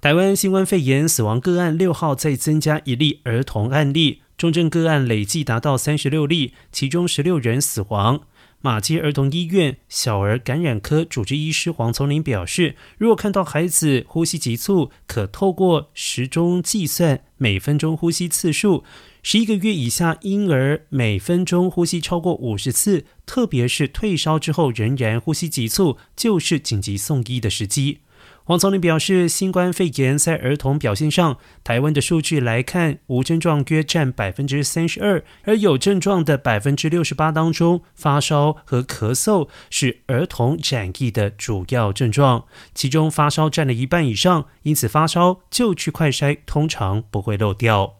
台湾新冠肺炎死亡个案六号再增加一例儿童案例，重症个案累计达到三十六例，其中十六人死亡。马街儿童医院小儿感染科主治医师黄从林表示，如果看到孩子呼吸急促，可透过时钟计算每分钟呼吸次数。十一个月以下婴儿每分钟呼吸超过五十次，特别是退烧之后仍然呼吸急促，就是紧急送医的时机。黄总理表示，新冠肺炎在儿童表现上，台湾的数据来看，无症状约占百分之三十二，而有症状的百分之六十八当中，发烧和咳嗽是儿童染疫的主要症状，其中发烧占了一半以上，因此发烧就去快筛，通常不会漏掉。